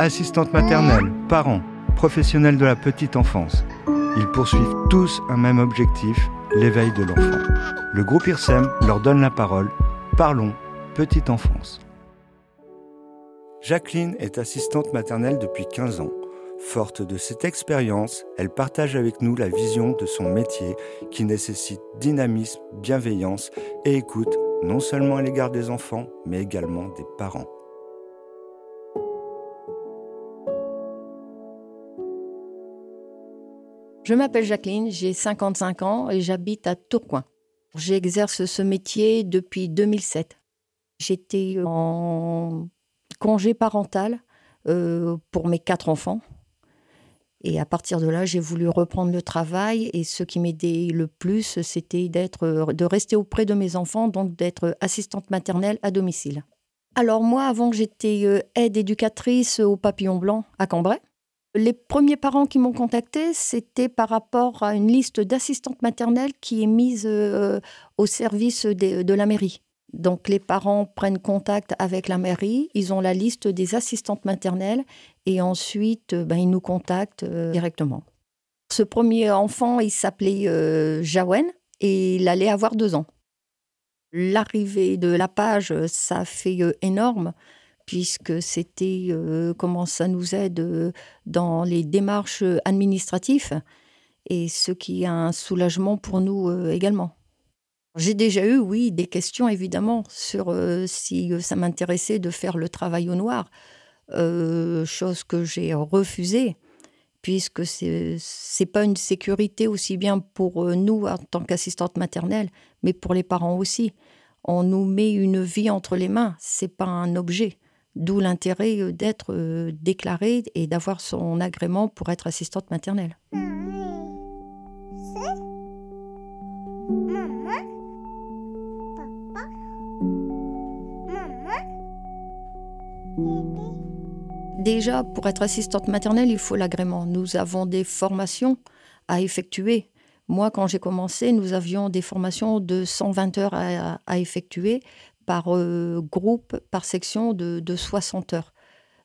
Assistantes maternelles, parents, professionnels de la petite enfance, ils poursuivent tous un même objectif, l'éveil de l'enfant. Le groupe IRSEM leur donne la parole. Parlons petite enfance. Jacqueline est assistante maternelle depuis 15 ans. Forte de cette expérience, elle partage avec nous la vision de son métier qui nécessite dynamisme, bienveillance et écoute non seulement à l'égard des enfants, mais également des parents. Je m'appelle Jacqueline, j'ai 55 ans et j'habite à Tourcoing. J'exerce ce métier depuis 2007. J'étais en congé parental euh, pour mes quatre enfants. Et à partir de là, j'ai voulu reprendre le travail. Et ce qui m'aidait le plus, c'était d'être, de rester auprès de mes enfants, donc d'être assistante maternelle à domicile. Alors moi, avant, j'étais euh, aide éducatrice au Papillon Blanc à Cambrai. Les premiers parents qui m'ont contacté, c'était par rapport à une liste d'assistantes maternelles qui est mise euh, au service de la mairie. Donc les parents prennent contact avec la mairie, ils ont la liste des assistantes maternelles et ensuite ben, ils nous contactent euh, directement. Ce premier enfant, il s'appelait euh, Jawen et il allait avoir deux ans. L'arrivée de la page, ça fait euh, énorme puisque c'était comment ça nous aide dans les démarches administratives et ce qui est un soulagement pour nous également. J'ai déjà eu, oui, des questions évidemment sur euh, si euh, ça m'intéressait de faire le travail au noir, euh, chose que j'ai refusée, puisque c'est n'est pas une sécurité aussi bien pour nous en tant qu'assistante maternelle, mais pour les parents aussi. On nous met une vie entre les mains, c'est pas un objet. D'où l'intérêt d'être déclaré et d'avoir son agrément pour être assistante maternelle. Déjà, pour être assistante maternelle, il faut l'agrément. Nous avons des formations à effectuer. Moi, quand j'ai commencé, nous avions des formations de 120 heures à, effectuer par euh, groupe, par section de, 60 heures.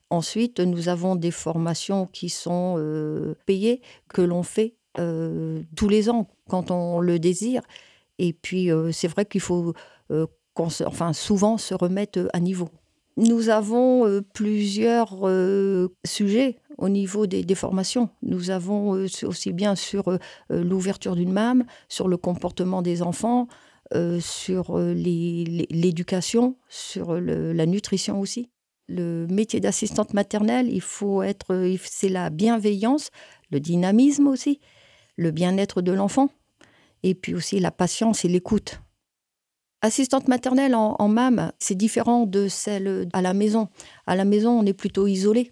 Ensuite, nous avons des formations qui sont euh, payées, que l'on fait euh, tous les ans quand on le désire. Et puis, c'est vrai qu'il faut enfin, souvent se remettre à niveau. Nous avons plusieurs sujets au niveau des, formations. Nous avons aussi bien sur l'ouverture d'une MAM, sur le comportement des enfants, sur l'éducation, sur la nutrition aussi. Le métier d'assistante maternelle, il faut être, c'est la bienveillance, le dynamisme aussi, le bien-être de l'enfant, et puis aussi la patience et l'écoute. Assistante maternelle en, MAM, c'est différent de celle à la maison. À la maison, on est plutôt isolé.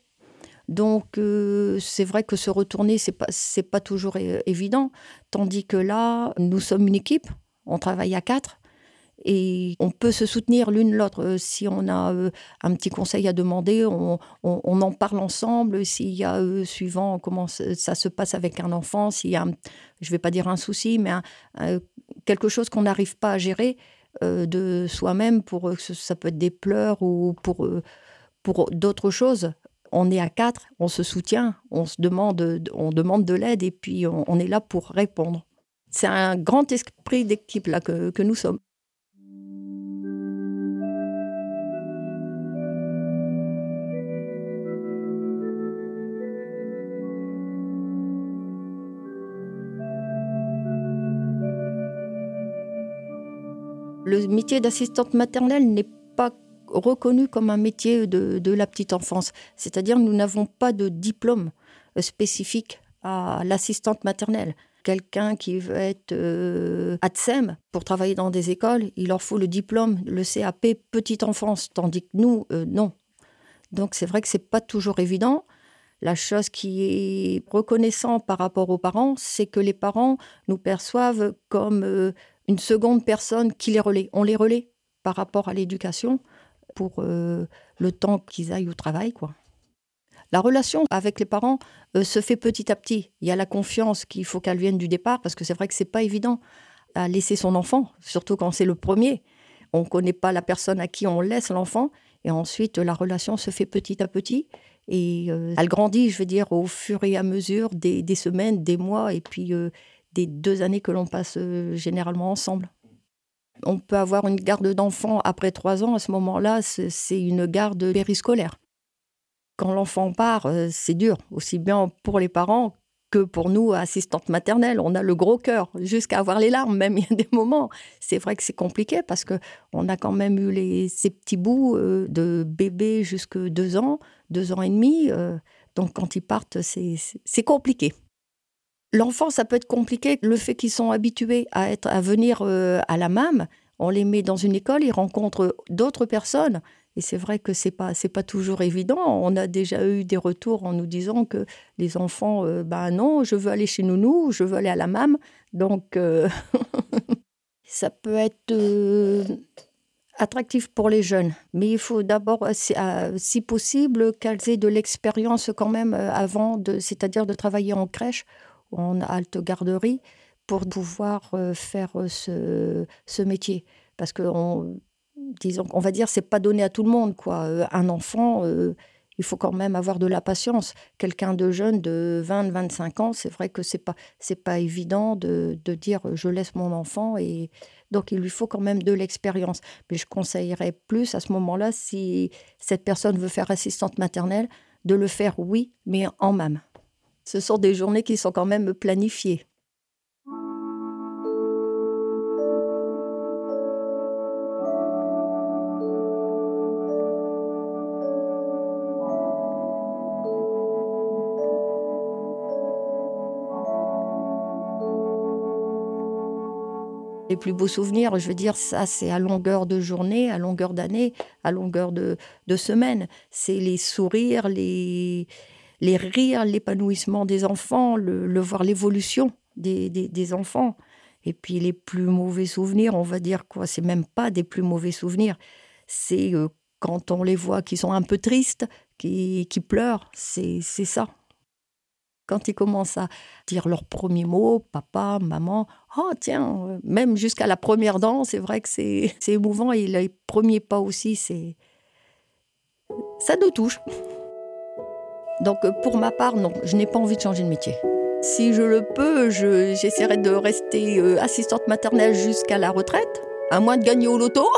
Donc, euh, c'est vrai que se retourner, c'est pas, pas toujours évident. Tandis que là, nous sommes une équipe, on travaille à quatre et on peut se soutenir l'une l'autre. Euh, si on a euh, un petit conseil à demander, on, en parle ensemble. S'il y a, suivant comment ça se passe avec un enfant, s'il y a, je ne vais pas dire un souci, mais quelque chose qu'on n'arrive pas à gérer, euh, de soi-même, pour euh, ça peut être des pleurs ou pour, euh, pour d'autres choses. On est à quatre, on se soutient, on se demande, on demande de l'aide et puis on, est là pour répondre. C'est un grand esprit d'équipe là que nous sommes. Le métier d'assistante maternelle n'est pas reconnu comme un métier de, la petite enfance. C'est-à-dire nous n'avons pas de diplôme euh, spécifique à l'assistante maternelle. Quelqu'un qui veut être euh, ATSEM pour travailler dans des écoles, il leur faut le diplôme, le CAP petite enfance, tandis que nous, euh, non. Donc c'est vrai que c'est pas toujours évident. La chose qui est reconnaissant par rapport aux parents, c'est que les parents nous perçoivent comme une seconde personne qui les relaie. On les relaie par rapport à l'éducation pour euh, le temps qu'ils aillent au travail. quoi. La relation avec les parents euh, se fait petit à petit. Il y a la confiance qu'il faut qu'elle vienne du départ, parce que c'est vrai que c'est pas évident à laisser son enfant, surtout quand c'est le premier. On ne connaît pas la personne à qui on laisse l'enfant. Et ensuite, la relation se fait petit à petit. Et euh, elle grandit, je veux dire, au fur et à mesure des, semaines, des mois, et puis euh, des deux années que l'on passe généralement ensemble. On peut avoir une garde d'enfant après trois ans. À ce moment-là, c'est une garde périscolaire. Quand l'enfant part, c'est dur, aussi bien pour les parents que pour nous, assistantes maternelles, on a le gros cœur, jusqu'à avoir les larmes, même il y a des moments. C'est vrai que c'est compliqué parce que on a quand même eu les, ces petits bouts euh, de bébé jusque deux ans, deux ans et demi. Euh, donc quand ils partent, c'est compliqué. L'enfant, ça peut être compliqué. Le fait qu'ils sont habitués à, être, à venir euh, à la MAM, on les met dans une école, ils rencontrent d'autres personnes. Et c'est vrai que c'est pas pas toujours évident. On a déjà eu des retours en nous disant que les enfants, ben non, je veux aller chez nounou, je veux aller à la MAM. Donc euh, ça peut être euh, attractif pour les jeunes, mais il faut d'abord, si possible, qu'elles aient de l'expérience quand même avant, c'est-à-dire de travailler en crèche ou en halte garderie pour pouvoir faire ce, métier. Parce que disons, on va dire, c'est pas donné à tout le monde, quoi. Euh, un enfant, euh, il faut quand même avoir de la patience. Quelqu'un de jeune, de 20, 25 ans, c'est vrai que c'est pas, c'est pas évident de, de, dire je laisse mon enfant et donc il lui faut quand même de l'expérience. Mais je conseillerais plus à ce moment-là, si cette personne veut faire assistante maternelle, de le faire, oui, mais en même. Ce sont des journées qui sont quand même planifiées. Les plus beaux souvenirs, je veux dire, ça, c'est à longueur de journée, à longueur d'année, à longueur de, semaine. C'est les sourires, les, les rires, l'épanouissement des enfants, le, voir l'évolution des, des, enfants. Et puis les plus mauvais souvenirs, on va dire quoi, c'est même pas des plus mauvais souvenirs. C'est euh, quand on les voit qui sont un peu tristes, qui, qui pleurent, c'est ça. Quand ils commencent à dire leurs premiers mots, papa, maman, oh tiens, même jusqu'à la première dent, c'est vrai que c'est émouvant. Et les premiers pas aussi, c'est. Ça nous touche. Donc pour ma part, non, je n'ai pas envie de changer de métier. Si je le peux, j'essaierai de rester euh, assistante maternelle jusqu'à la retraite, à moins de gagner au loto.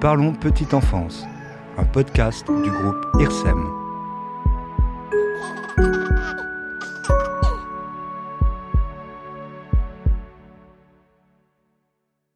Parlons petite enfance un podcast du groupe IRSEM.